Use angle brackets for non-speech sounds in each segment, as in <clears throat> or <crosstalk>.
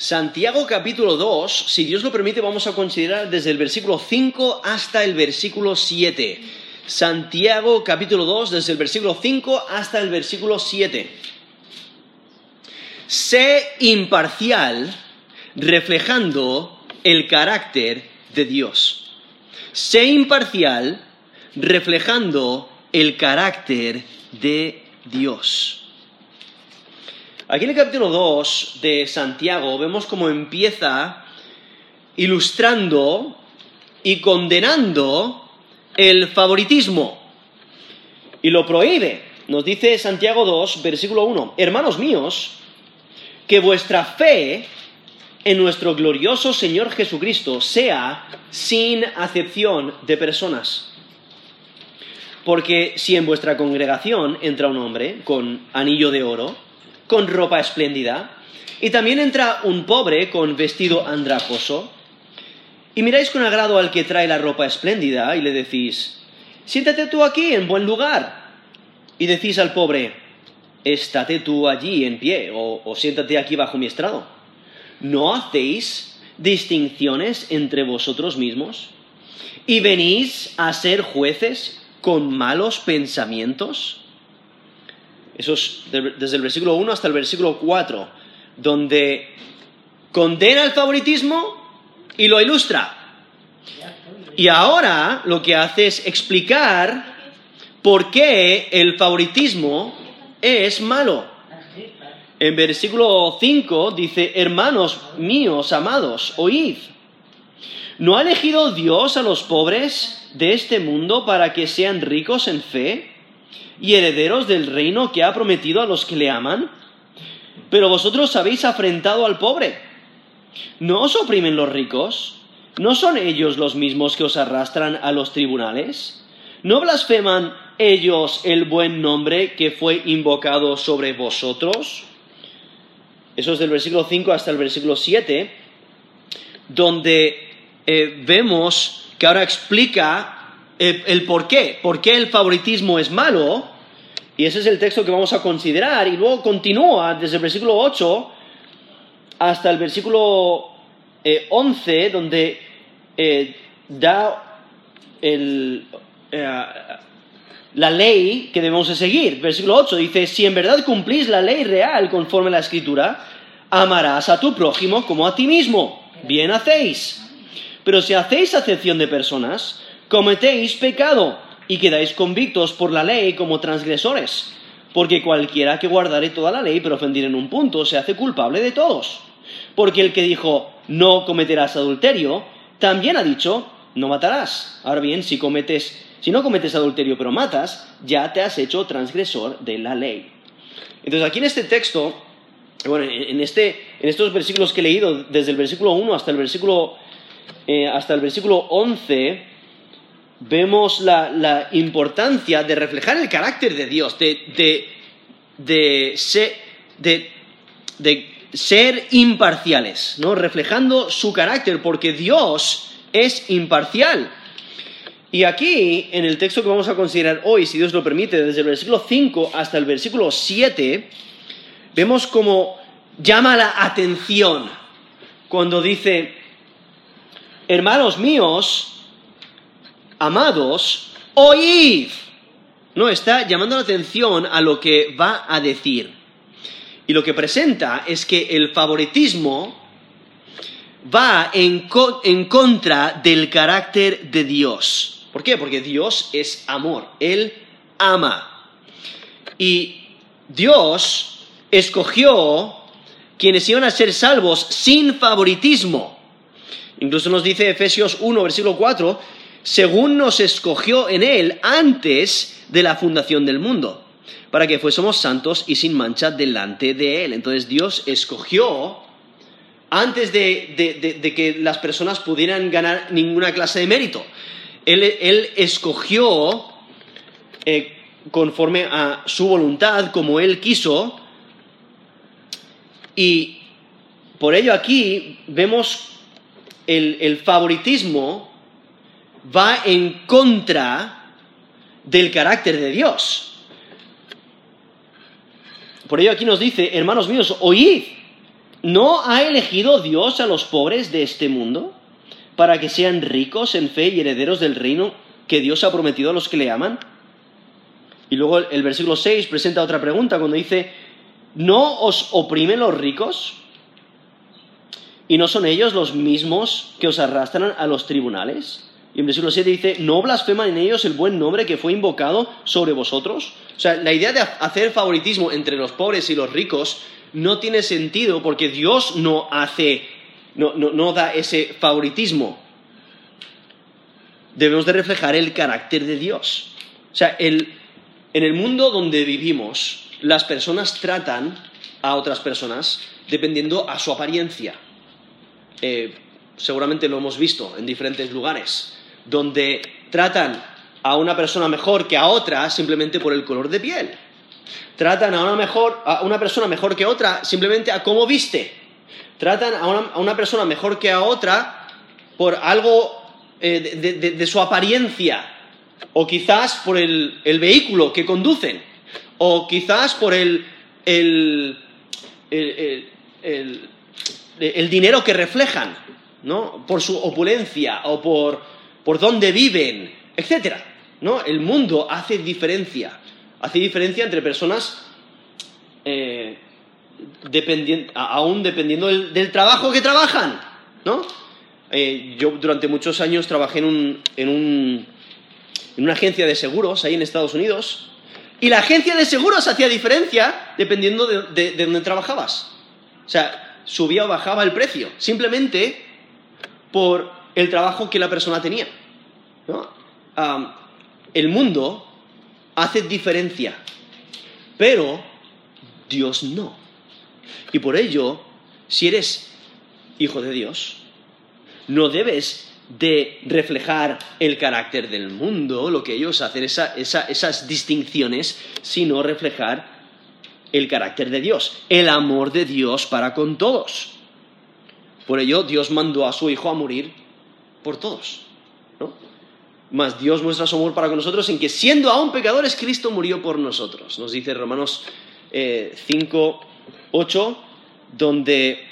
Santiago capítulo 2, si Dios lo permite, vamos a considerar desde el versículo 5 hasta el versículo 7. Santiago capítulo 2, desde el versículo 5 hasta el versículo 7. Sé imparcial reflejando el carácter de Dios. Sé imparcial reflejando el carácter de Dios. Aquí en el capítulo 2 de Santiago vemos cómo empieza ilustrando y condenando el favoritismo. Y lo prohíbe. Nos dice Santiago 2, versículo 1, Hermanos míos, que vuestra fe en nuestro glorioso Señor Jesucristo sea sin acepción de personas. Porque si en vuestra congregación entra un hombre con anillo de oro, con ropa espléndida, y también entra un pobre con vestido andrajoso, y miráis con agrado al que trae la ropa espléndida y le decís, siéntate tú aquí en buen lugar, y decís al pobre, estate tú allí en pie, o, o siéntate aquí bajo mi estrado. ¿No hacéis distinciones entre vosotros mismos? ¿Y venís a ser jueces con malos pensamientos? Eso es desde el versículo 1 hasta el versículo 4, donde condena el favoritismo y lo ilustra. Y ahora lo que hace es explicar por qué el favoritismo es malo. En versículo 5 dice, hermanos míos, amados, oíd. ¿No ha elegido Dios a los pobres de este mundo para que sean ricos en fe y herederos del reino que ha prometido a los que le aman? Pero vosotros habéis afrentado al pobre. ¿No os oprimen los ricos? ¿No son ellos los mismos que os arrastran a los tribunales? ¿No blasfeman ellos el buen nombre que fue invocado sobre vosotros? Eso es del versículo 5 hasta el versículo 7, donde eh, vemos que ahora explica el, por qué, por qué el favoritismo es malo, y ese es el texto que vamos a considerar, y luego continúa desde el versículo 8 hasta el versículo 11, eh, donde eh, da el, eh, la ley que debemos de seguir. Versículo 8 dice, si en verdad cumplís la ley real conforme a la escritura, amarás a tu prójimo como a ti mismo. Bien hacéis. Pero si hacéis acepción de personas, cometéis pecado y quedáis convictos por la ley como transgresores, porque cualquiera que guardare toda la ley pero ofendiere en un punto se hace culpable de todos. Porque el que dijo no cometerás adulterio, también ha dicho no matarás. Ahora bien, si cometes si no cometes adulterio pero matas, ya te has hecho transgresor de la ley. Entonces aquí en este texto, bueno, en, este, en estos versículos que he leído, desde el versículo 1 hasta el versículo, eh, hasta el versículo 11, vemos la, importancia de reflejar el carácter de Dios, de, ser, imparciales, ¿no? reflejando su carácter, porque Dios es imparcial. Y aquí, en el texto que vamos a considerar hoy, si Dios lo permite, desde el versículo 5 hasta el versículo 7, vemos como llama la atención cuando dice, hermanos míos, amados, oíd. No, está llamando la atención a lo que va a decir. Y lo que presenta es que el favoritismo va en, contra del carácter de Dios. ¿Por qué? Porque Dios es amor, Él ama. Y Dios escogió quienes iban a ser salvos sin favoritismo. Incluso nos dice Efesios 1, versículo 4, según nos escogió en Él antes de la fundación del mundo, para que fuésemos santos y sin mancha delante de Él. Entonces Dios escogió antes de, que las personas pudieran ganar ninguna clase de mérito. Él, escogió eh, conforme a su voluntad, como Él quiso, y por ello aquí vemos el favoritismo va en contra del carácter de Dios. Por ello aquí nos dice, hermanos míos, oíd. ¿No ha elegido Dios a los pobres de este mundo para que sean ricos en fe y herederos del reino que Dios ha prometido a los que le aman? Y luego el versículo 6 presenta otra pregunta cuando dice, ¿no os oprimen los ricos? ¿Y no son ellos los mismos que os arrastran a los tribunales? Y en versículo 7 dice, ¿no blasfeman en ellos el buen nombre que fue invocado sobre vosotros? O sea, la idea de hacer favoritismo entre los pobres y los ricos no tiene sentido porque Dios no hace, no, no da ese favoritismo. Debemos de reflejar el carácter de Dios. O sea, el, en el mundo donde vivimos, las personas tratan a otras personas dependiendo a su apariencia. Eh, seguramente lo hemos visto en diferentes lugares, donde tratan a una persona mejor que a otra simplemente por el color de piel. Tratan a una, a una persona mejor que otra simplemente a cómo viste. Tratan a una, persona mejor que a otra por algo eh, de su apariencia o quizás por el, vehículo que conducen, o quizás por el, el, dinero que reflejan, ¿no? por su opulencia o por, por dónde viven, etc. ¿no? El mundo hace diferencia, hace diferencia entre personas eh, aún dependiendo del, trabajo que trabajan. ¿no? Eh, yo durante muchos años trabajé en un en una agencia de seguros ahí en Estados Unidos, y la agencia de seguros hacía diferencia dependiendo de, dónde trabajabas. O sea, subía o bajaba el precio, simplemente por el trabajo que la persona tenía. el mundo hace diferencia, pero Dios no. Y por ello, si eres hijo de Dios, no debes de reflejar el carácter del mundo, lo que ellos hacen, esas distinciones, sino reflejar el carácter de Dios, el amor de Dios para con todos. Por ello, Dios mandó a su Hijo a morir por todos. ¿no? Mas Dios muestra su amor para con nosotros en que siendo aún pecadores, Cristo murió por nosotros. Nos dice Romanos 5, eh, 8, donde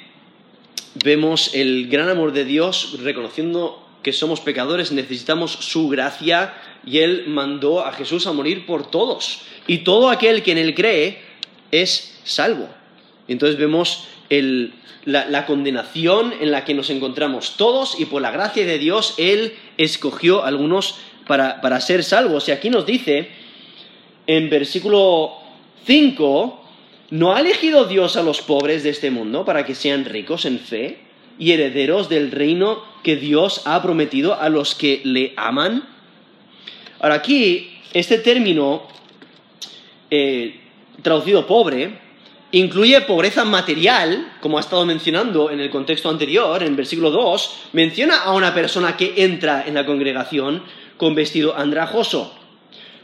vemos el gran amor de Dios reconociendo que somos pecadores, necesitamos su gracia y Él mandó a Jesús a morir por todos. Y todo aquel que en Él cree es salvo. Entonces vemos la, condenación en la que nos encontramos todos y por la gracia de Dios Él escogió a algunos para, para ser salvos. Y aquí nos dice en versículo 5, ¿no ha elegido Dios a los pobres de este mundo para que sean ricos en fe? y herederos del reino que Dios ha prometido a los que le aman. Ahora aquí, este término eh, traducido pobre incluye pobreza material, como ha estado mencionando en el contexto anterior, en el versículo 2, menciona a una persona que entra en la congregación con vestido andrajoso,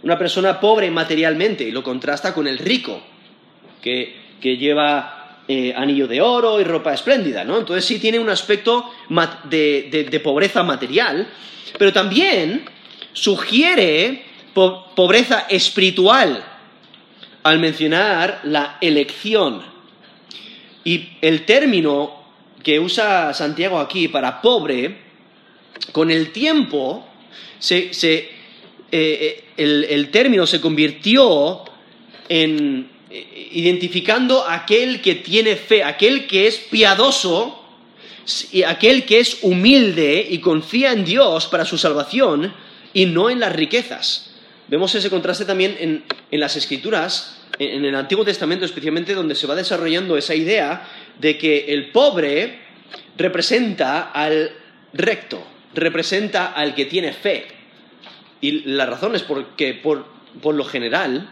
una persona pobre materialmente, y lo contrasta con el rico, que, que lleva eh, anillo de oro y ropa espléndida, ¿no? Entonces sí tiene un aspecto de, pobreza material, pero también sugiere pobreza espiritual al mencionar la elección. Y el término que usa Santiago aquí para pobre, con el tiempo, eh, eh, el término se convirtió en identificando aquel que tiene fe, aquel que es piadoso, aquel que es humilde y confía en Dios para su salvación y no en las riquezas. Vemos ese contraste también en, las escrituras, en, el Antiguo Testamento especialmente, donde se va desarrollando esa idea de que el pobre representa al recto, representa al que tiene fe. Y la razón es porque, por lo general,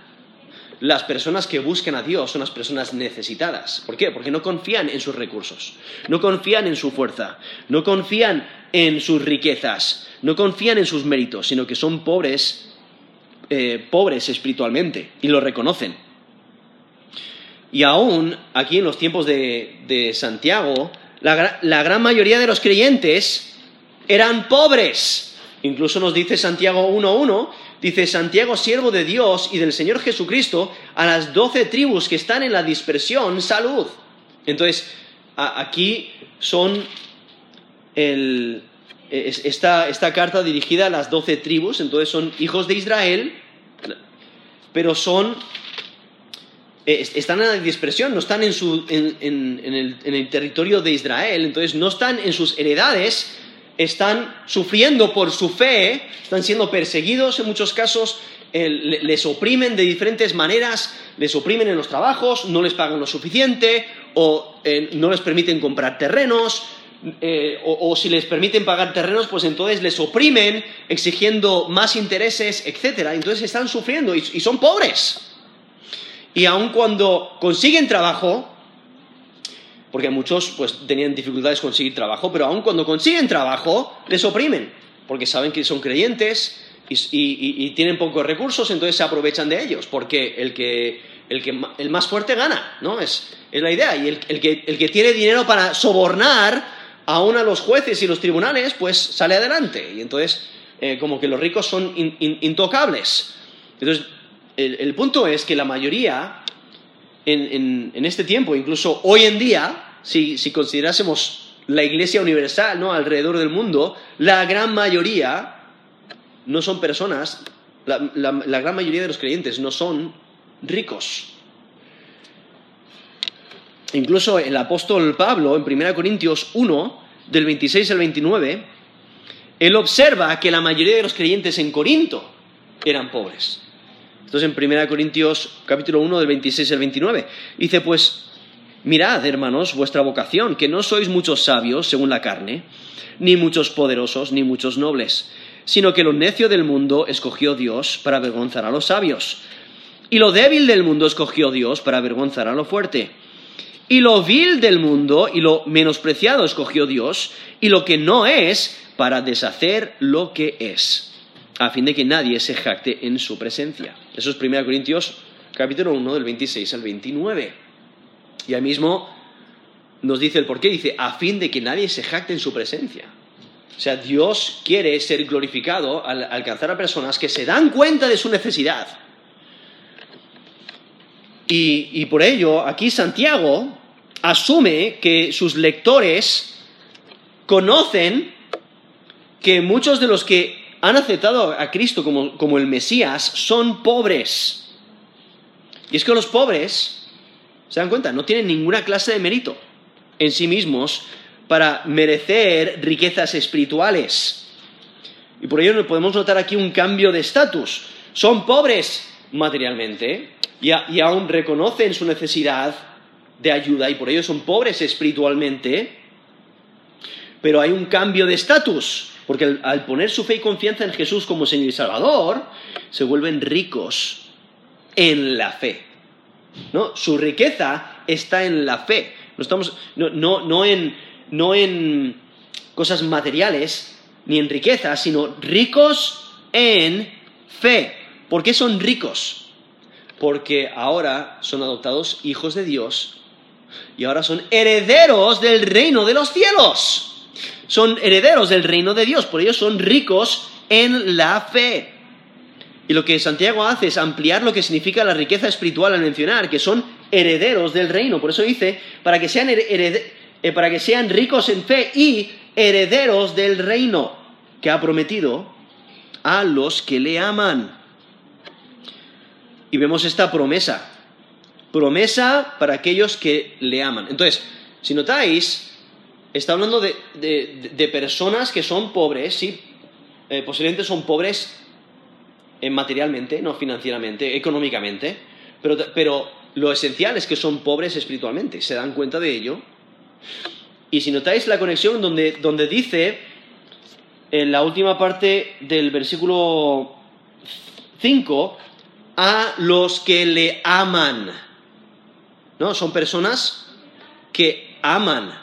las personas que buscan a Dios son las personas necesitadas. ¿Por qué? Porque no confían en sus recursos, no confían en su fuerza, no confían en sus riquezas, no confían en sus méritos, sino que son pobres, eh, pobres espiritualmente y lo reconocen. Y aún aquí en los tiempos de, Santiago, la, gran mayoría de los creyentes eran pobres. Incluso nos dice Santiago 1.1 dice Santiago, siervo de Dios y del Señor Jesucristo, a las doce tribus que están en la dispersión, salud. Entonces, aquí son esta, esta, carta dirigida a las doce tribus, entonces son hijos de Israel, pero son eh, están en la dispersión, no están en, su, en, el, en, el, territorio de Israel, entonces no están en sus heredades, están sufriendo por su fe, están siendo perseguidos en muchos casos, les oprimen de diferentes maneras, les oprimen en los trabajos, no les pagan lo suficiente o eh, no les permiten comprar terrenos, eh, o, si les permiten pagar terrenos, pues entonces les oprimen exigiendo más intereses, etc. Entonces están sufriendo y son pobres y aun cuando consiguen trabajo, porque muchos pues tenían dificultades conseguir trabajo, pero aun cuando consiguen trabajo, les oprimen, porque saben que son creyentes y, tienen pocos recursos, entonces se aprovechan de ellos, porque el que, el, que, el más fuerte gana, ¿no? Es, es la idea, y el, el, que, el que tiene dinero para sobornar aún a los jueces y los tribunales, pues sale adelante, y entonces eh, como que los ricos son intocables. Entonces, el, punto es que la mayoría en, este tiempo, incluso hoy en día, si, considerásemos la Iglesia universal ¿no? alrededor del mundo, la gran mayoría no son personas, la, la gran mayoría de los creyentes no son ricos. Incluso el apóstol Pablo, en 1 Corintios 1, del 26 al 29, él observa que la mayoría de los creyentes en Corinto eran pobres. Entonces en 1 Corintios capítulo 1 del 26 al 29 dice pues, mirad hermanos vuestra vocación, que no sois muchos sabios según la carne, ni muchos poderosos, ni muchos nobles, sino que lo necio del mundo escogió Dios para avergonzar a los sabios, y lo débil del mundo escogió Dios para avergonzar a lo fuerte. Y lo vil del mundo y lo menospreciado escogió Dios, y lo que no es, para deshacer lo que es a fin de que nadie se jacte en su presencia. Eso es 1 Corintios capítulo 1 del 26 al 29. Y ahí mismo nos dice el porqué, dice, a fin de que nadie se jacte en su presencia. O sea, Dios quiere ser glorificado al alcanzar a personas que se dan cuenta de su necesidad. Y, y por ello, aquí Santiago asume que sus lectores conocen que muchos de los que han aceptado a Cristo como, el Mesías son pobres. Y es que los pobres, ¿se dan cuenta? No tienen ninguna clase de mérito en sí mismos para merecer riquezas espirituales. Y por ello podemos notar aquí un cambio de estatus. Son pobres materialmente y, y, aún reconocen su necesidad de ayuda y por ello son pobres espiritualmente, pero hay un cambio de estatus. Porque al, poner su fe y confianza en Jesús como Señor y Salvador, se vuelven ricos en la fe. ¿no? Su riqueza está en la fe. No, estamos, no, en, no en cosas materiales ni en riqueza, sino ricos en fe. ¿Por qué son ricos? Porque ahora son adoptados hijos de Dios y ahora son herederos del reino de los cielos son herederos del reino de Dios, por ello son ricos en la fe. Y lo que Santiago hace es ampliar lo que significa la riqueza espiritual al mencionar, que son herederos del reino. Por eso dice, para que sean, eh, para que sean ricos en fe y herederos del reino que ha prometido a los que le aman. Y vemos esta promesa. Promesa para aquellos que le aman. Entonces, si notáis, está hablando de, personas que son pobres, sí, eh, posiblemente son pobres eh, materialmente, no financieramente, económicamente, pero, pero lo esencial es que son pobres espiritualmente, se dan cuenta de ello. Y si notáis la conexión donde, donde dice, en la última parte del versículo 5, a los que le aman. ¿No? Son personas que aman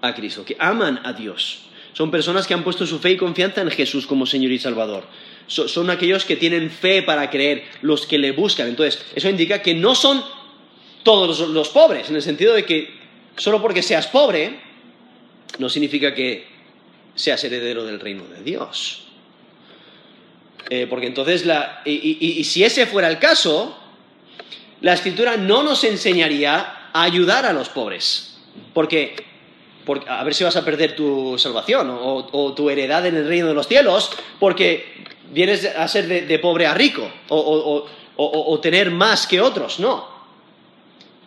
a Cristo, que aman a Dios. Son personas que han puesto su fe y confianza en Jesús como Señor y Salvador. son aquellos que tienen fe para creer, los que le buscan. Entonces, eso indica que no son todos los, pobres, en el sentido de que solo porque seas pobre, no significa que seas heredero del reino de Dios. Eh, porque entonces, y si ese fuera el caso, la escritura no nos enseñaría a ayudar a los pobres porque, porque a ver si vas a perder tu salvación o, tu heredad en el reino de los cielos, porque vienes a ser de, pobre a rico o, tener más que otros, no.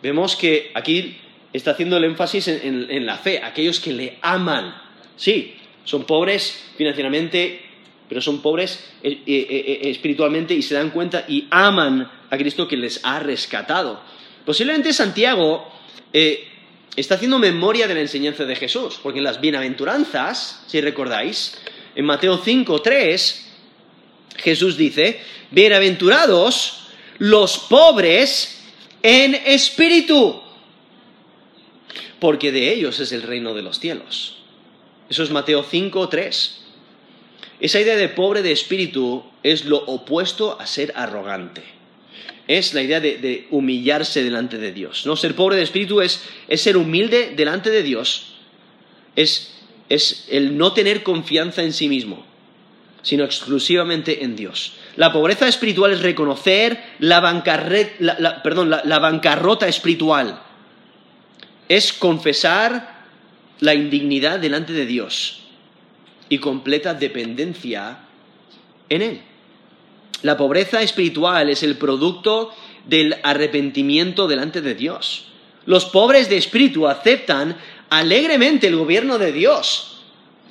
Vemos que aquí está haciendo el énfasis en, la fe, aquellos que le aman. Sí, son pobres financieramente, pero son pobres eh, eh, eh, espiritualmente y se dan cuenta y aman a Cristo que les ha rescatado. Posiblemente Santiago está haciendo memoria de la enseñanza de Jesús, porque en las bienaventuranzas, si recordáis, en Mateo 5, 3, Jesús dice, bienaventurados los pobres en espíritu, porque de ellos es el reino de los cielos. Eso es Mateo 5, 3. Esa idea de pobre de espíritu es lo opuesto a ser arrogante. Es la idea de, humillarse delante de Dios. ¿no? Ser pobre de espíritu es, ser humilde delante de Dios. es el no tener confianza en sí mismo sino exclusivamente en Dios. La pobreza espiritual es reconocer la, bancarrota espiritual. Es confesar la indignidad delante de Dios y completa dependencia en Él. La pobreza espiritual es el producto del arrepentimiento delante de Dios. Los pobres de espíritu aceptan alegremente el gobierno de Dios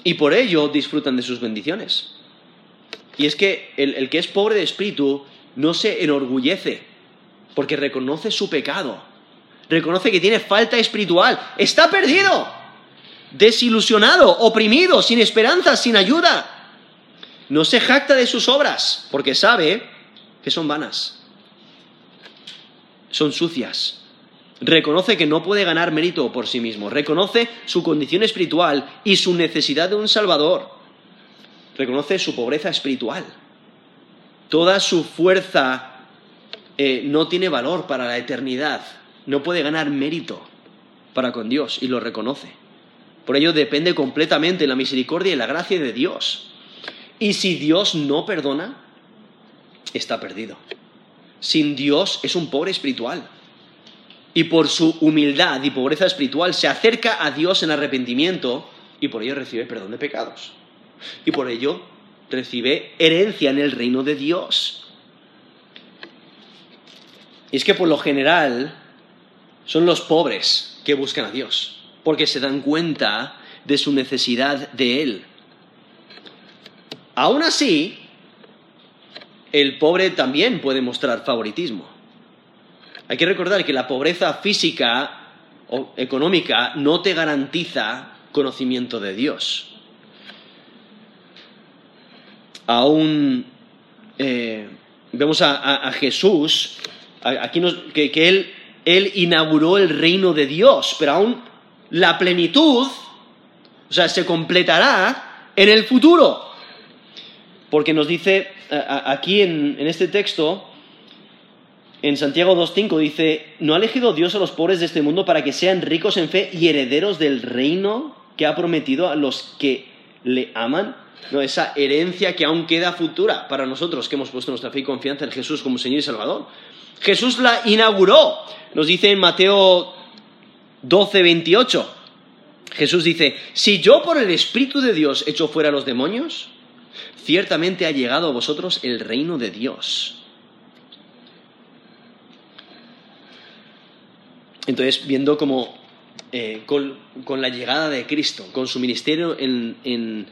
y por ello disfrutan de sus bendiciones. Y es que el, que es pobre de espíritu no se enorgullece, porque reconoce su pecado, reconoce que tiene falta espiritual, está perdido, desilusionado, oprimido, sin esperanza, sin ayuda. No se jacta de sus obras, porque sabe que son vanas, son sucias. Reconoce que no puede ganar mérito por sí mismo, reconoce su condición espiritual y su necesidad de un Salvador reconoce su pobreza espiritual. Toda su fuerza eh, no tiene valor para la eternidad, no puede ganar mérito para con Dios y lo reconoce. Por ello depende completamente de la misericordia y la gracia de Dios. Y si Dios no perdona, está perdido. Sin Dios es un pobre espiritual. Y por su humildad y pobreza espiritual se acerca a Dios en arrepentimiento y por ello recibe perdón de pecados y por ello recibe herencia en el reino de Dios. Y es que por lo general son los pobres que buscan a Dios, porque se dan cuenta de su necesidad de Él. Aún así, el pobre también puede mostrar favoritismo. Hay que recordar que la pobreza física o económica no te garantiza conocimiento de Dios aún eh, vemos a, Jesús, aquí que, él, él inauguró el reino de Dios, pero aún la plenitud, o sea, se completará en el futuro. Porque nos dice aquí en, este texto, en Santiago 2.5 dice, ¿no ha elegido Dios a los pobres de este mundo para que sean ricos en fe y herederos del reino que ha prometido a los que le aman? ¿no? esa herencia que aún queda futura para nosotros que hemos puesto nuestra fe y confianza en Jesús como Señor y Salvador. Jesús la inauguró, nos dice en Mateo 12, 28. Jesús dice, si yo por el Espíritu de Dios echo fuera a los demonios, ciertamente ha llegado a vosotros el reino de Dios. Entonces, viendo como eh, con, la llegada de Cristo, con su ministerio en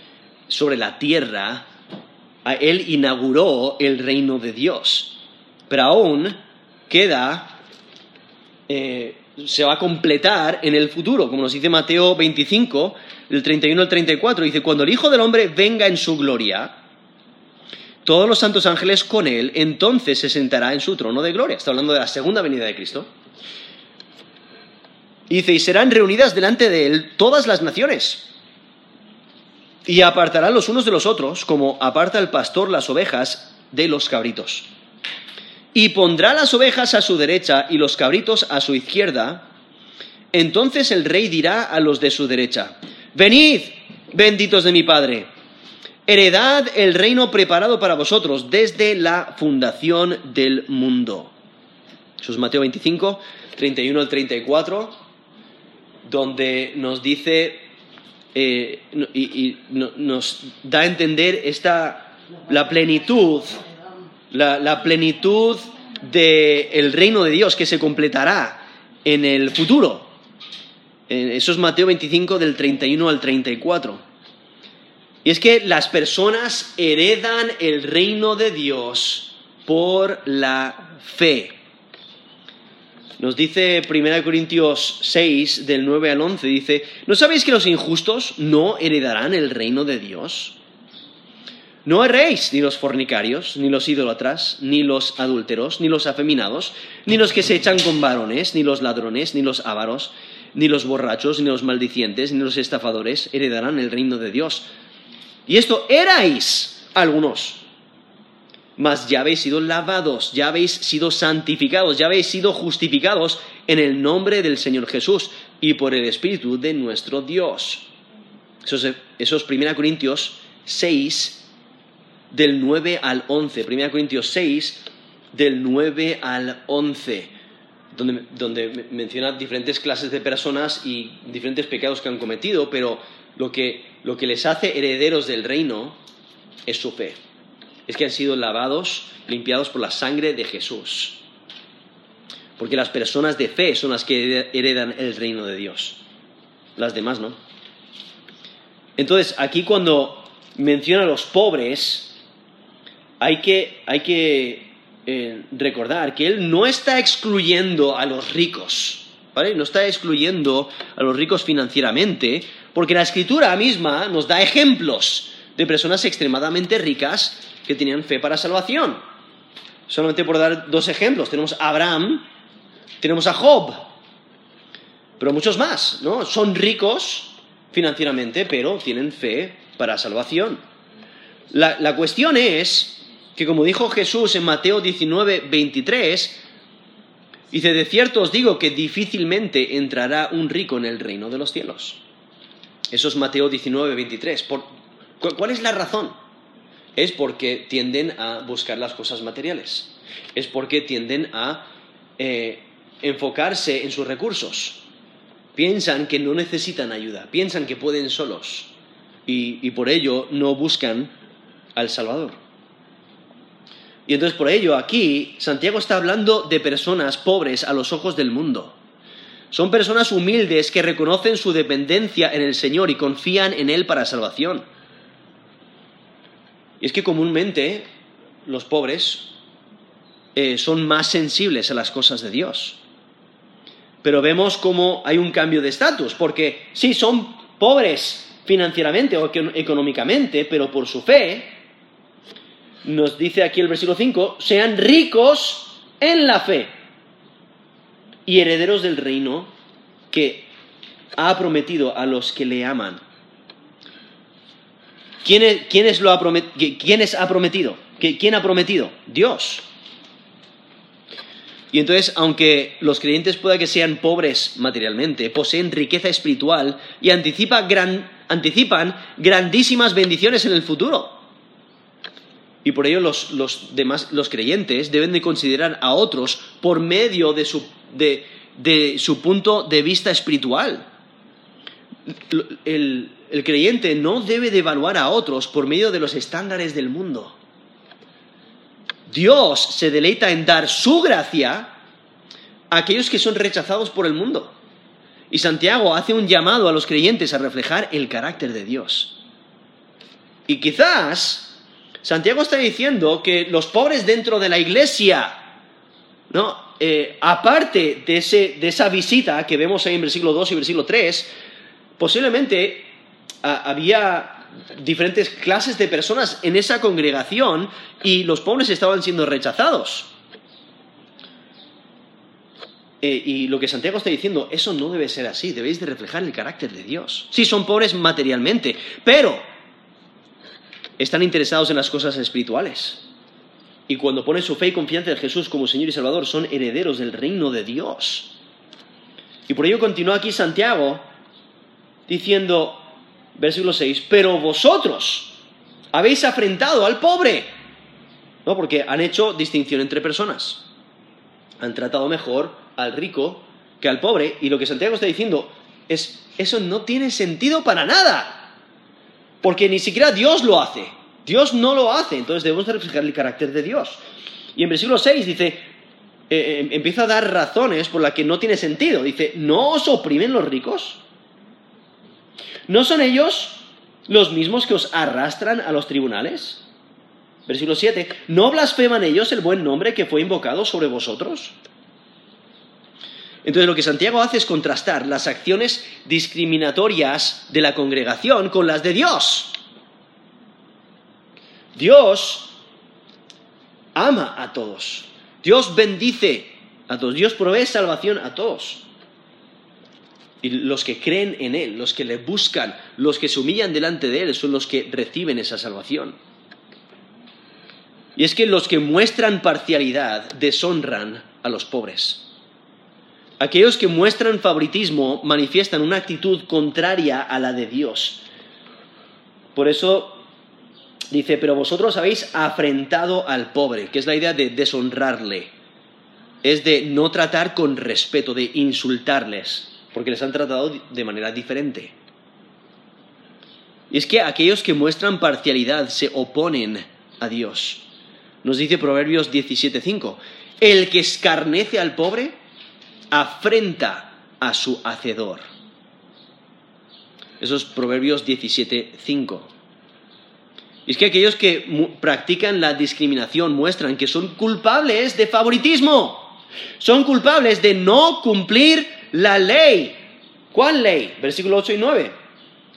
sobre la tierra, Él inauguró el reino de Dios. Pero aún queda, eh, se va a completar en el futuro, como nos dice Mateo 25, del 31 al 34. Dice, cuando el Hijo del Hombre venga en su gloria, todos los santos ángeles con Él, entonces se sentará en su trono de gloria. Está hablando de la segunda venida de Cristo. dice, y serán reunidas delante de Él todas las naciones y apartarán los unos de los otros, como aparta el pastor las ovejas de los cabritos. Y pondrá las ovejas a su derecha y los cabritos a su izquierda. Entonces el rey dirá a los de su derecha, Venid, benditos de mi Padre, heredad el reino preparado para vosotros desde la fundación del mundo. Eso es Mateo 25, 31 al 34. donde nos dice eh, y, y no- nos da a entender esta, la plenitud, la, la plenitud del reino de Dios que se completará en el futuro. Eh, Eso es Mateo 25 del 31 al 34. Y es que las personas heredan el reino de Dios por la fe. Nos dice 1 Corintios 6, del 9 al 11, dice, ¿no sabéis que los injustos no heredarán el reino de Dios? No erréis ni los fornicarios, ni los idólatras, ni los adúlteros, ni los afeminados, ni los que se echan con varones, ni los ladrones, ni los ávaros, ni los borrachos, ni los maldicientes, ni los estafadores heredarán el reino de Dios. Y esto erais algunos, mas ya habéis sido lavados, ya habéis sido santificados, ya habéis sido justificados en el nombre del Señor Jesús y por el Espíritu de nuestro Dios. Eso es, eso es 1 Corintios 6, del 9 al 11. 1 Corintios 6, del 9 al 11, donde, donde me- menciona diferentes clases de personas y diferentes pecados que han cometido, pero lo que, lo que les hace herederos del reino es su fe. Es que han sido lavados, limpiados por la sangre de Jesús. Porque las personas de fe son las que heredan el reino de Dios. Las demás no. Entonces, aquí cuando menciona a los pobres, hay que, hay que eh, recordar que Él no está excluyendo a los ricos, ¿vale? No está excluyendo a los ricos financieramente, porque la Escritura misma nos da ejemplos de personas extremadamente ricas que tenían fe para salvación. Solamente por dar dos ejemplos, tenemos a Abraham, tenemos a Job, pero muchos más, ¿no? Son ricos financieramente, pero tienen fe para salvación. La, la cuestión es que, como dijo Jesús en Mateo 19, 23, dice, de cierto os digo que difícilmente entrará un rico en el reino de los cielos. Eso es Mateo 19, 23. Por- ¿cu- ¿Cuál es la razón? Es porque tienden a buscar las cosas materiales. Es porque tienden a eh, enfocarse en sus recursos. Piensan que no necesitan ayuda, piensan que pueden solos y por ello no buscan al Salvador. Y entonces por ello aquí Santiago está hablando de personas pobres a los ojos del mundo. Son personas humildes que reconocen su dependencia en el Señor y confían en Él para salvación. Y es que comúnmente los pobres eh, son más sensibles a las cosas de Dios. Pero vemos cómo hay un cambio de estatus, porque sí, son pobres financieramente o eco- económicamente, pero por su fe, nos dice aquí el versículo 5, sean ricos en la fe y herederos del reino que ha prometido a los que le aman. ¿Quién es, quién es lo ha, promet- qui- quiénes ha prometido? ¿Qui- ¿Quién ha prometido? Dios. Y entonces, aunque los creyentes pueda que sean pobres materialmente, poseen riqueza espiritual y anticipa gran- anticipan grandísimas bendiciones en el futuro. Y por ello los, los demás, los creyentes deben de considerar a otros por medio de su, de, de su punto de vista espiritual. El, el creyente no debe de evaluar a otros por medio de los estándares del mundo. Dios se deleita en dar su gracia a aquellos que son rechazados por el mundo. Y Santiago hace un llamado a los creyentes a reflejar el carácter de Dios. Y quizás Santiago está diciendo que los pobres dentro de la iglesia, ¿no? Eh, aparte de, ese- de esa visita que vemos ahí en versículo 2 y versículo 3, posiblemente ah, había diferentes clases de personas en esa congregación y los pobres estaban siendo rechazados. Eh, y lo que Santiago está diciendo, eso no debe ser así, debéis de reflejar el carácter de Dios. Sí, son pobres materialmente, pero están interesados en las cosas espirituales. Y cuando ponen su fe y confianza en Jesús como Señor y Salvador, son herederos del reino de Dios. Y por ello continúa aquí Santiago diciendo, versículo 6, pero vosotros habéis afrentado al pobre. ¿No? Porque han hecho distinción entre personas. Han tratado mejor al rico que al pobre. Y lo que Santiago está diciendo, eso no tiene sentido para nada. Porque ni siquiera Dios lo hace. Dios no lo hace. Entonces debemos reflejar el carácter de Dios. Y en versículo 6 dice, eh, eh, empieza a dar razones por las que no tiene sentido. Dice, ¿no os oprimen los ricos? ¿No son ellos los mismos que os arrastran a los tribunales? Versículo 7, ¿no blasfeman ellos el buen nombre que fue invocado sobre vosotros? Entonces lo que Santiago hace es contrastar las acciones discriminatorias de la congregación con las de Dios. Dios ama a todos. Dios bendice a todos. Dios provee salvación a todos. Y los que creen en Él, los que le buscan, los que se humillan delante de Él, son los que reciben esa salvación. Y es que los que muestran parcialidad deshonran a los pobres. Aquellos que muestran favoritismo manifiestan una actitud contraria a la de Dios. Por eso dice, pero vosotros habéis afrentado al pobre, que es la idea de deshonrarle. Es de no tratar con respeto, de insultarles, porque les han tratado de manera diferente. Y es que aquellos que muestran parcialidad se oponen a Dios. Nos dice Proverbios 17.5, el que escarnece al pobre afrenta a su hacedor. Eso es Proverbios 17.5. Y es que aquellos que practican la discriminación muestran que son culpables de favoritismo. Son culpables de no cumplir la ley. ¿Cuál ley? Versículo 8 y 9.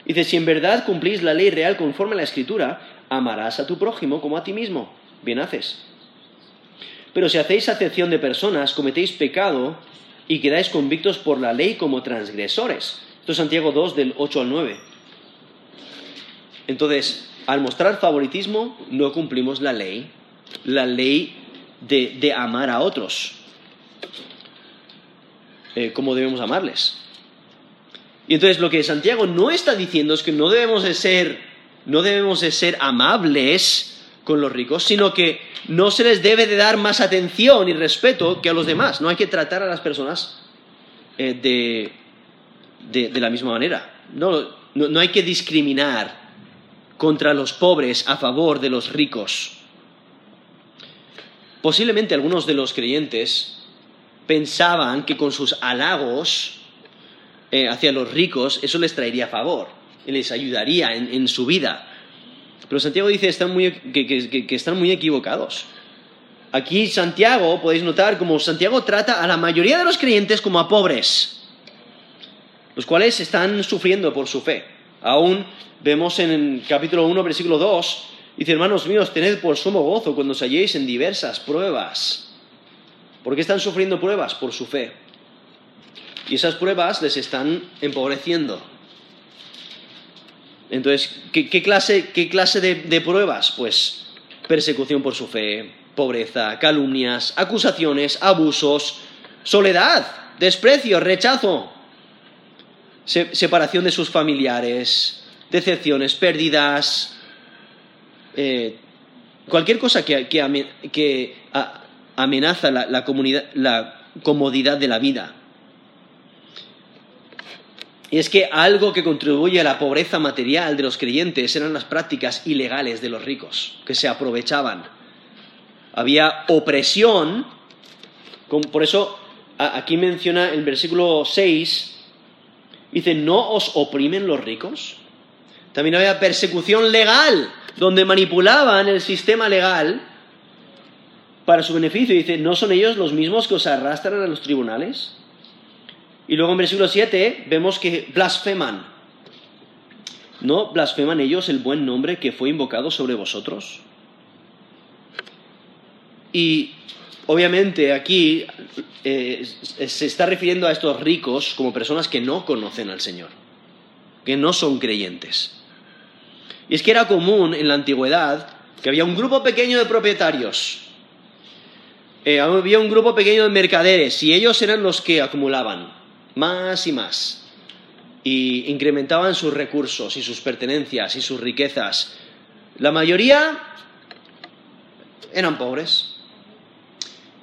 Dice, si en verdad cumplís la ley real conforme a la escritura, amarás a tu prójimo como a ti mismo bien haces. Pero si hacéis acepción de personas, cometéis pecado y quedáis convictos por la ley como transgresores. Esto es Santiago 2 del 8 al 9. Entonces, al mostrar favoritismo, no cumplimos la ley, la ley de, amar a otros, eh, como debemos amarles. Y entonces lo que Santiago no está diciendo es que no debemos de ser, no debemos de ser amables con los ricos, sino que no se les debe de dar más atención y respeto que a los demás. No hay que tratar a las personas eh, de, la misma manera. No, no hay que discriminar contra los pobres a favor de los ricos. Posiblemente algunos de los creyentes pensaban que con sus halagos eh, hacia los ricos eso les traería favor y les ayudaría en su vida. Pero Santiago dice que, están muy equivocados. Aquí Santiago, podéis notar como Santiago trata a la mayoría de los creyentes como a pobres, los cuales están sufriendo por su fe. Aún vemos en el capítulo 1, versículo 2, dice, hermanos míos, tened por sumo gozo cuando os halléis en diversas pruebas. ¿Por qué están sufriendo pruebas? Por su fe. Y esas pruebas les están empobreciendo. Entonces, ¿qué, clase, de, pruebas? Pues persecución por su fe, pobreza, calumnias, acusaciones, abusos, soledad, desprecio, rechazo, separación de sus familiares, decepciones, pérdidas, eh, cualquier cosa que, amenaza la comodidad de la vida. Y es que algo que contribuye a la pobreza material de los creyentes eran las prácticas ilegales de los ricos, que se aprovechaban. Había opresión, por eso aquí menciona el versículo 6, dice, ¿no os oprimen los ricos? También había persecución legal, donde manipulaban el sistema legal para su beneficio. Dice, ¿no son ellos los mismos que os arrastran a los tribunales? Y luego en versículo 7 vemos que blasfeman. ¿No blasfeman ellos el buen nombre que fue invocado sobre vosotros? Y obviamente aquí eh, se está refiriendo a estos ricos como personas que no conocen al Señor, que no son creyentes. Y es que era común en la antigüedad que había un grupo pequeño de propietarios, eh, había un grupo pequeño de mercaderes y ellos eran los que acumulaban más y más. Y incrementaban sus recursos y sus pertenencias y sus riquezas. La mayoría eran pobres.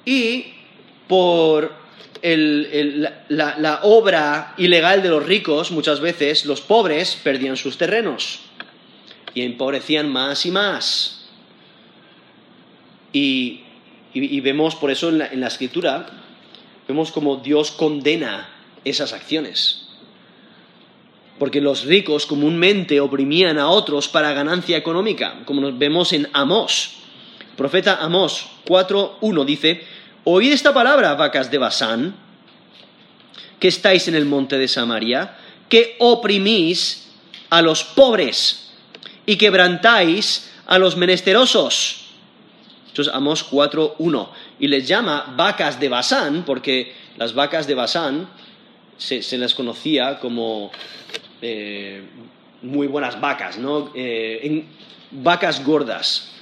Y por la, obra ilegal de los ricos, muchas veces los pobres perdían sus terrenos y empobrecían más y más. Y, vemos por eso en la, en la escritura, vemos como Dios condena esas acciones. Porque los ricos comúnmente oprimían a otros para ganancia económica, como nos vemos en Amós. profeta Amós 4.1 dice, Oíd esta palabra, vacas de Basán, que estáis en el monte de Samaria, que oprimís a los pobres y quebrantáis a los menesterosos. Esto es Amós 4.1. Y les llama vacas de Basán, porque las vacas de Basán se, les conocía como eh, muy buenas vacas, ¿no? Eh, vacas gordas.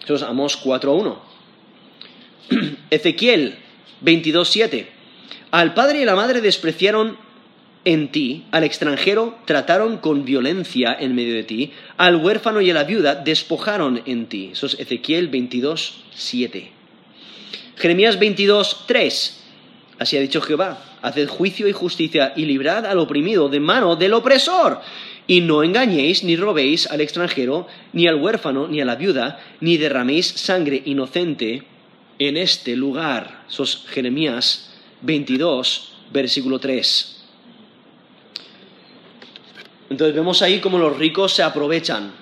Esto es Amós 4.1. <clears throat> Ezequiel 22.7. Al padre y la madre despreciaron en ti, al extranjero trataron con violencia en medio de ti, al huérfano y a la viuda despojaron en ti. Eso es Ezequiel 22.7. Jeremías 22.3. Así ha dicho Jehová, haced juicio y justicia y librad al oprimido de mano del opresor. Y no engañéis ni robéis al extranjero, ni al huérfano, ni a la viuda, ni derraméis sangre inocente en este lugar. Sos Jeremías 22, versículo 3. Entonces vemos ahí cómo los ricos se aprovechan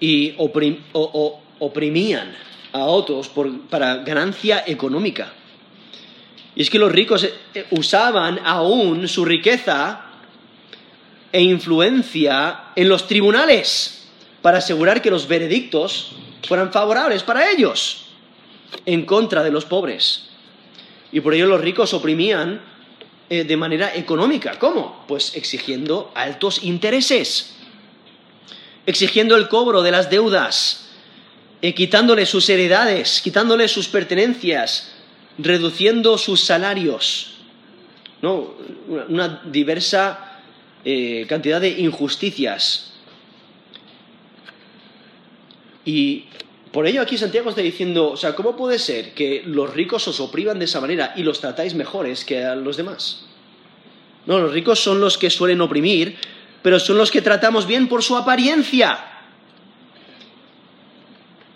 y oprimían a otros para ganancia económica. Y es que los ricos eh, usaban aún su riqueza e influencia en los tribunales para asegurar que los veredictos fueran favorables para ellos en contra de los pobres. Y por ello los ricos oprimían eh, de manera económica. ¿Cómo? Pues exigiendo altos intereses, exigiendo el cobro de las deudas, eh, quitándole sus heredades, quitándole sus pertenencias, reduciendo sus salarios. ¿no? Una, diversa eh, cantidad de injusticias. Y por ello aquí Santiago está diciendo, o sea, ¿cómo puede ser que los ricos os opriman de esa manera y los tratáis mejores que a los demás? No, los ricos son los que suelen oprimir, pero son los que tratamos bien por su apariencia.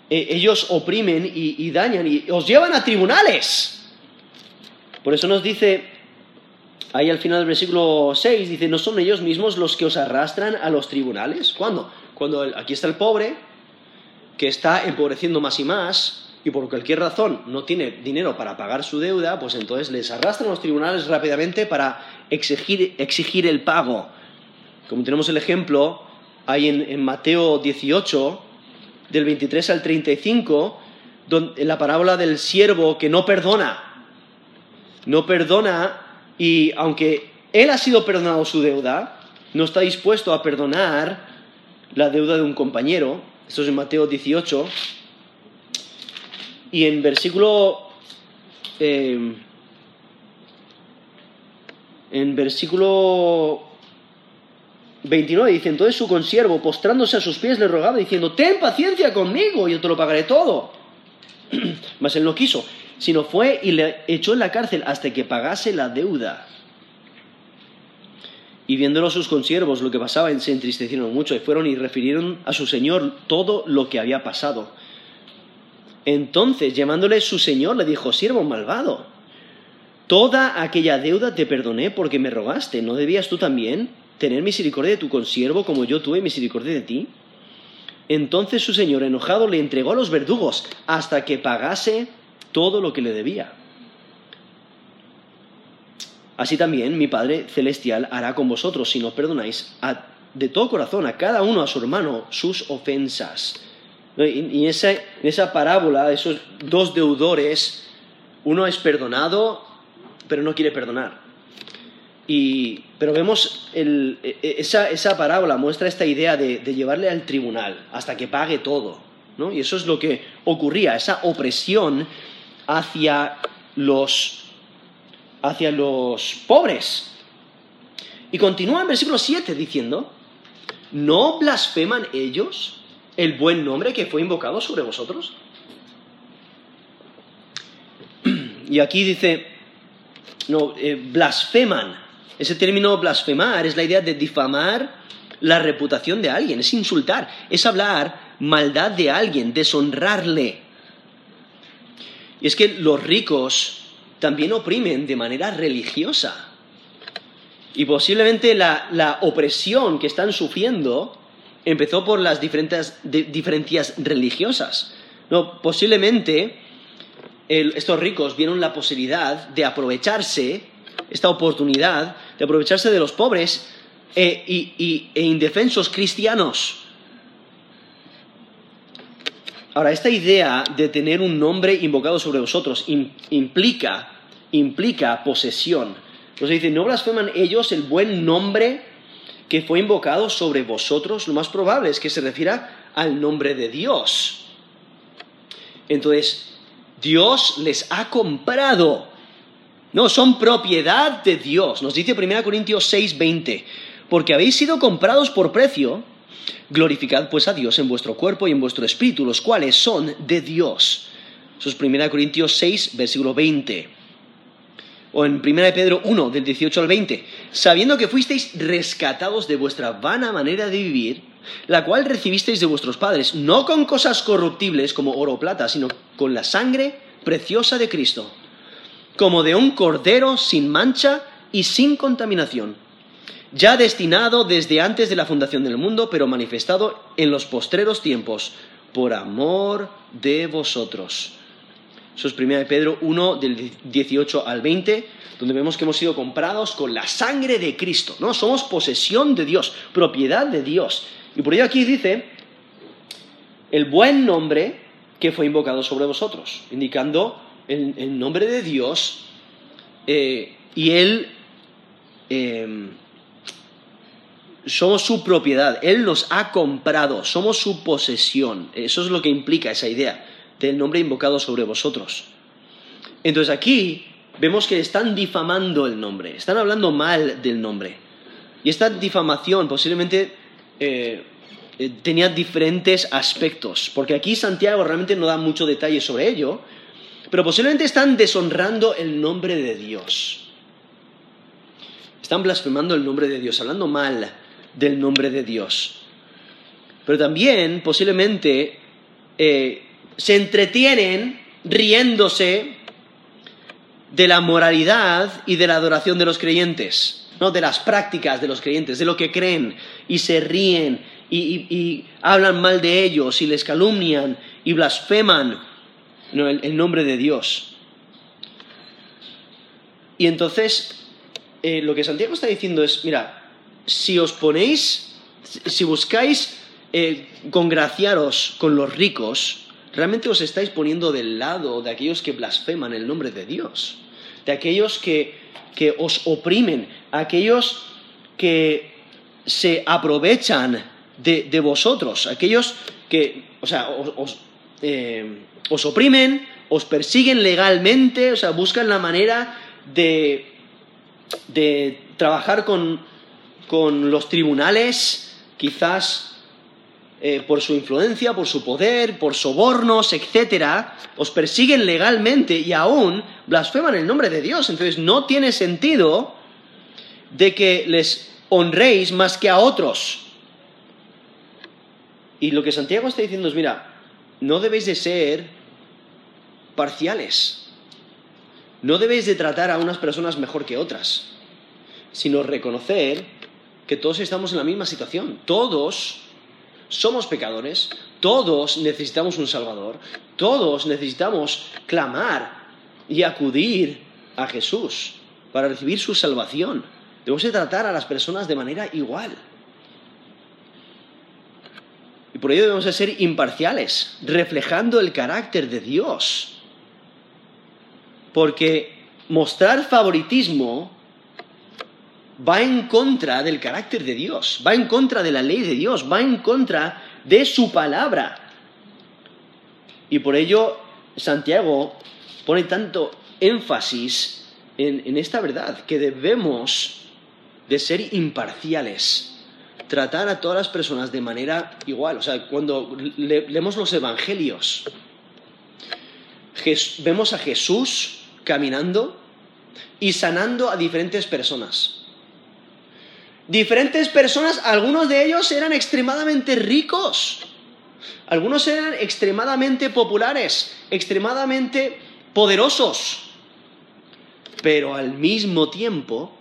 E, ellos oprimen y, dañan y os llevan a tribunales. Por eso nos dice, ahí al final del versículo 6, dice, ¿no son ellos mismos los que os arrastran a los tribunales? ¿Cuándo? Cuando aquí está el pobre, que está empobreciendo más y más y por cualquier razón no tiene dinero para pagar su deuda, pues entonces les arrastran a los tribunales rápidamente para exigir, el pago. Como tenemos el ejemplo ahí en, Mateo 18, del 23 al 35, donde, la parábola del siervo que no perdona. No perdona y aunque él ha sido perdonado su deuda, no está dispuesto a perdonar la deuda de un compañero, esto es en Mateo 18. Y en versículo. Eh, en versículo 29 dice: Entonces su consiervo, postrándose a sus pies, le rogaba, diciendo: Ten paciencia conmigo, yo te lo pagaré todo. <clears throat> Mas él no quiso, sino fue y le echó en la cárcel hasta que pagase la deuda. Y viéndolo sus consiervos lo que pasaba, se entristecieron mucho y fueron y refirieron a su señor todo lo que había pasado. Entonces, llamándole su señor, le dijo, siervo malvado, toda aquella deuda te perdoné porque me rogaste. ¿No debías tú también tener misericordia de tu consiervo como yo tuve misericordia de ti? Entonces su señor, enojado, le entregó a los verdugos hasta que pagase todo lo que le debía. Así también mi Padre Celestial hará con vosotros si no perdonáis de todo corazón a cada uno a su hermano sus ofensas. Y esa, esa parábola, esos dos deudores, uno es perdonado, pero no quiere perdonar. Y, pero vemos e, e, esa, esa, parábola muestra esta idea de, de, llevarle al tribunal hasta que pague todo. ¿no? Y eso es lo que ocurría, esa opresión hacia los hacia los pobres. Y continúa en versículo 7 diciendo, ¿no blasfeman ellos el buen nombre que fue invocado sobre vosotros? <clears throat> Y aquí dice, no, eh, blasfeman. Ese término blasfemar es la idea de difamar la reputación de alguien, es insultar, es hablar maldad de alguien, deshonrarle. Y es que los ricos también oprimen de manera religiosa. Y posiblemente la, opresión que están sufriendo empezó por las diferentes, diferencias religiosas. No, posiblemente estos ricos vieron la posibilidad de aprovecharse, esta oportunidad, de aprovecharse de los pobres e, e indefensos cristianos. Ahora, esta idea de tener un nombre invocado sobre vosotros implica, implica posesión. Entonces dice, ¿no blasfeman ellos el buen nombre que fue invocado sobre vosotros? Lo más probable es que se refiera al nombre de Dios. Entonces, Dios les ha comprado. No, son propiedad de Dios. Nos dice 1 Corintios 6, 20. Porque habéis sido comprados por precio Glorificad pues a Dios en vuestro cuerpo y en vuestro espíritu, los cuales son de Dios. Eso es 1 Corintios 6, versículo 20. O en 1 Pedro 1, del 18 al 20. Sabiendo que fuisteis rescatados de vuestra vana manera de vivir, la cual recibisteis de vuestros padres, no con cosas corruptibles como oro o plata, sino con la sangre preciosa de Cristo, como de un cordero sin mancha y sin contaminación ya destinado desde antes de la fundación del mundo, pero manifestado en los postreros tiempos, por amor de vosotros. Eso es 1 Pedro 1, del 18 al 20, donde vemos que hemos sido comprados con la sangre de Cristo, ¿no? Somos posesión de Dios, propiedad de Dios. Y por ello aquí dice, el buen nombre que fue invocado sobre vosotros, indicando el, nombre de Dios eh, y él... Eh, somos su propiedad, Él nos ha comprado, somos su posesión. Eso es lo que implica esa idea del nombre invocado sobre vosotros. Entonces aquí vemos que están difamando el nombre, están hablando mal del nombre. Y esta difamación posiblemente eh, tenía diferentes aspectos, porque aquí Santiago realmente no da mucho detalle sobre ello, pero posiblemente están deshonrando el nombre de Dios. Están blasfemando el nombre de Dios, hablando mal del nombre de Dios. Pero también posiblemente eh, se entretienen riéndose de la moralidad y de la adoración de los creyentes, ¿no? de las prácticas de los creyentes, de lo que creen, y se ríen y, hablan mal de ellos y les calumnian y blasfeman el, nombre de Dios. Y entonces, eh, lo que Santiago está diciendo es, mira, si os ponéis, si buscáis eh, congraciaros con los ricos, realmente os estáis poniendo del lado de aquellos que blasfeman el nombre de Dios, de aquellos que, os oprimen, aquellos que se aprovechan de, vosotros, aquellos que, o sea, os, eh, os, oprimen, os persiguen legalmente, o sea, buscan la manera de, de trabajar con, con los tribunales, quizás eh, por su influencia, por su poder, por sobornos, etcétera, os persiguen legalmente y aún blasfeman el nombre de Dios. Entonces no tiene sentido de que les honréis más que a otros. Y lo que Santiago está diciendo es, mira, no debéis de ser parciales. No debéis de tratar a unas personas mejor que otras, sino reconocer que todos estamos en la misma situación. Todos somos pecadores, todos necesitamos un Salvador, todos necesitamos clamar y acudir a Jesús para recibir su salvación. Debemos de tratar a las personas de manera igual. Y por ello debemos de ser imparciales, reflejando el carácter de Dios. Porque mostrar favoritismo va en contra del carácter de Dios, va en contra de la ley de Dios, va en contra de su palabra. Y por ello Santiago pone tanto énfasis en, esta verdad, que debemos de ser imparciales, tratar a todas las personas de manera igual. O sea, cuando leemos los evangelios, vemos a Jesús caminando y sanando a diferentes personas. Diferentes personas, algunos de ellos eran extremadamente ricos, algunos eran extremadamente populares, extremadamente poderosos, pero al mismo tiempo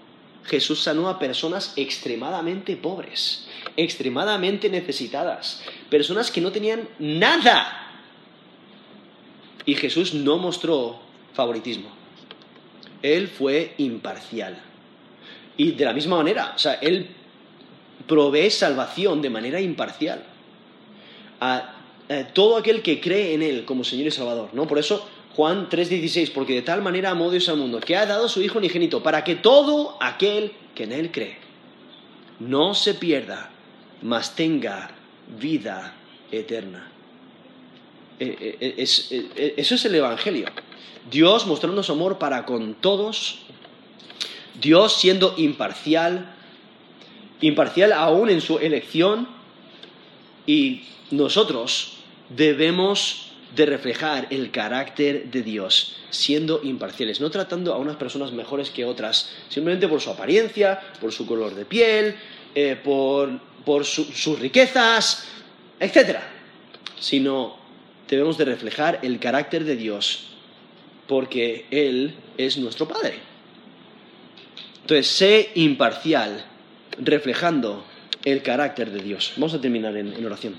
Jesús sanó a personas extremadamente pobres, extremadamente necesitadas, personas que no tenían nada. Y Jesús no mostró favoritismo. Él fue imparcial. Y de la misma manera, o sea, Él provee salvación de manera imparcial a, todo aquel que cree en Él como Señor y Salvador, ¿no? Por eso Juan 3:16, porque de tal manera amó Dios al mundo, que ha dado su Hijo unigénito, para que todo aquel que en Él cree no se pierda, mas tenga vida eterna. Eh, eh, eh, eso es el Evangelio. Dios mostrando su amor para con todos, Dios siendo imparcial, imparcial aún en su elección, y nosotros debemos de reflejar el carácter de Dios, siendo imparciales, no tratando a unas personas mejores que otras, simplemente por su apariencia, por su color de piel, eh, por, sus riquezas, etc. Sino debemos de reflejar el carácter de Dios, porque Él es nuestro Padre. Entonces, sé imparcial, reflejando el carácter de Dios. Vamos a terminar en oración.